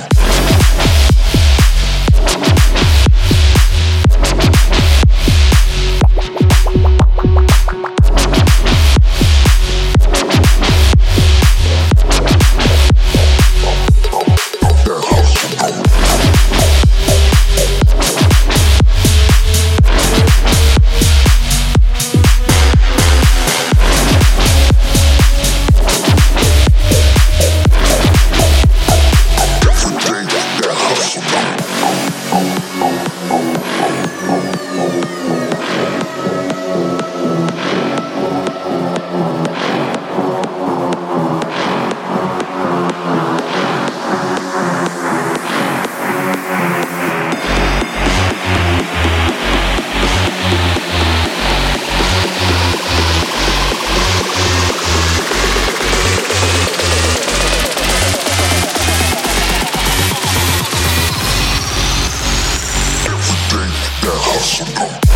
Yes. Michael.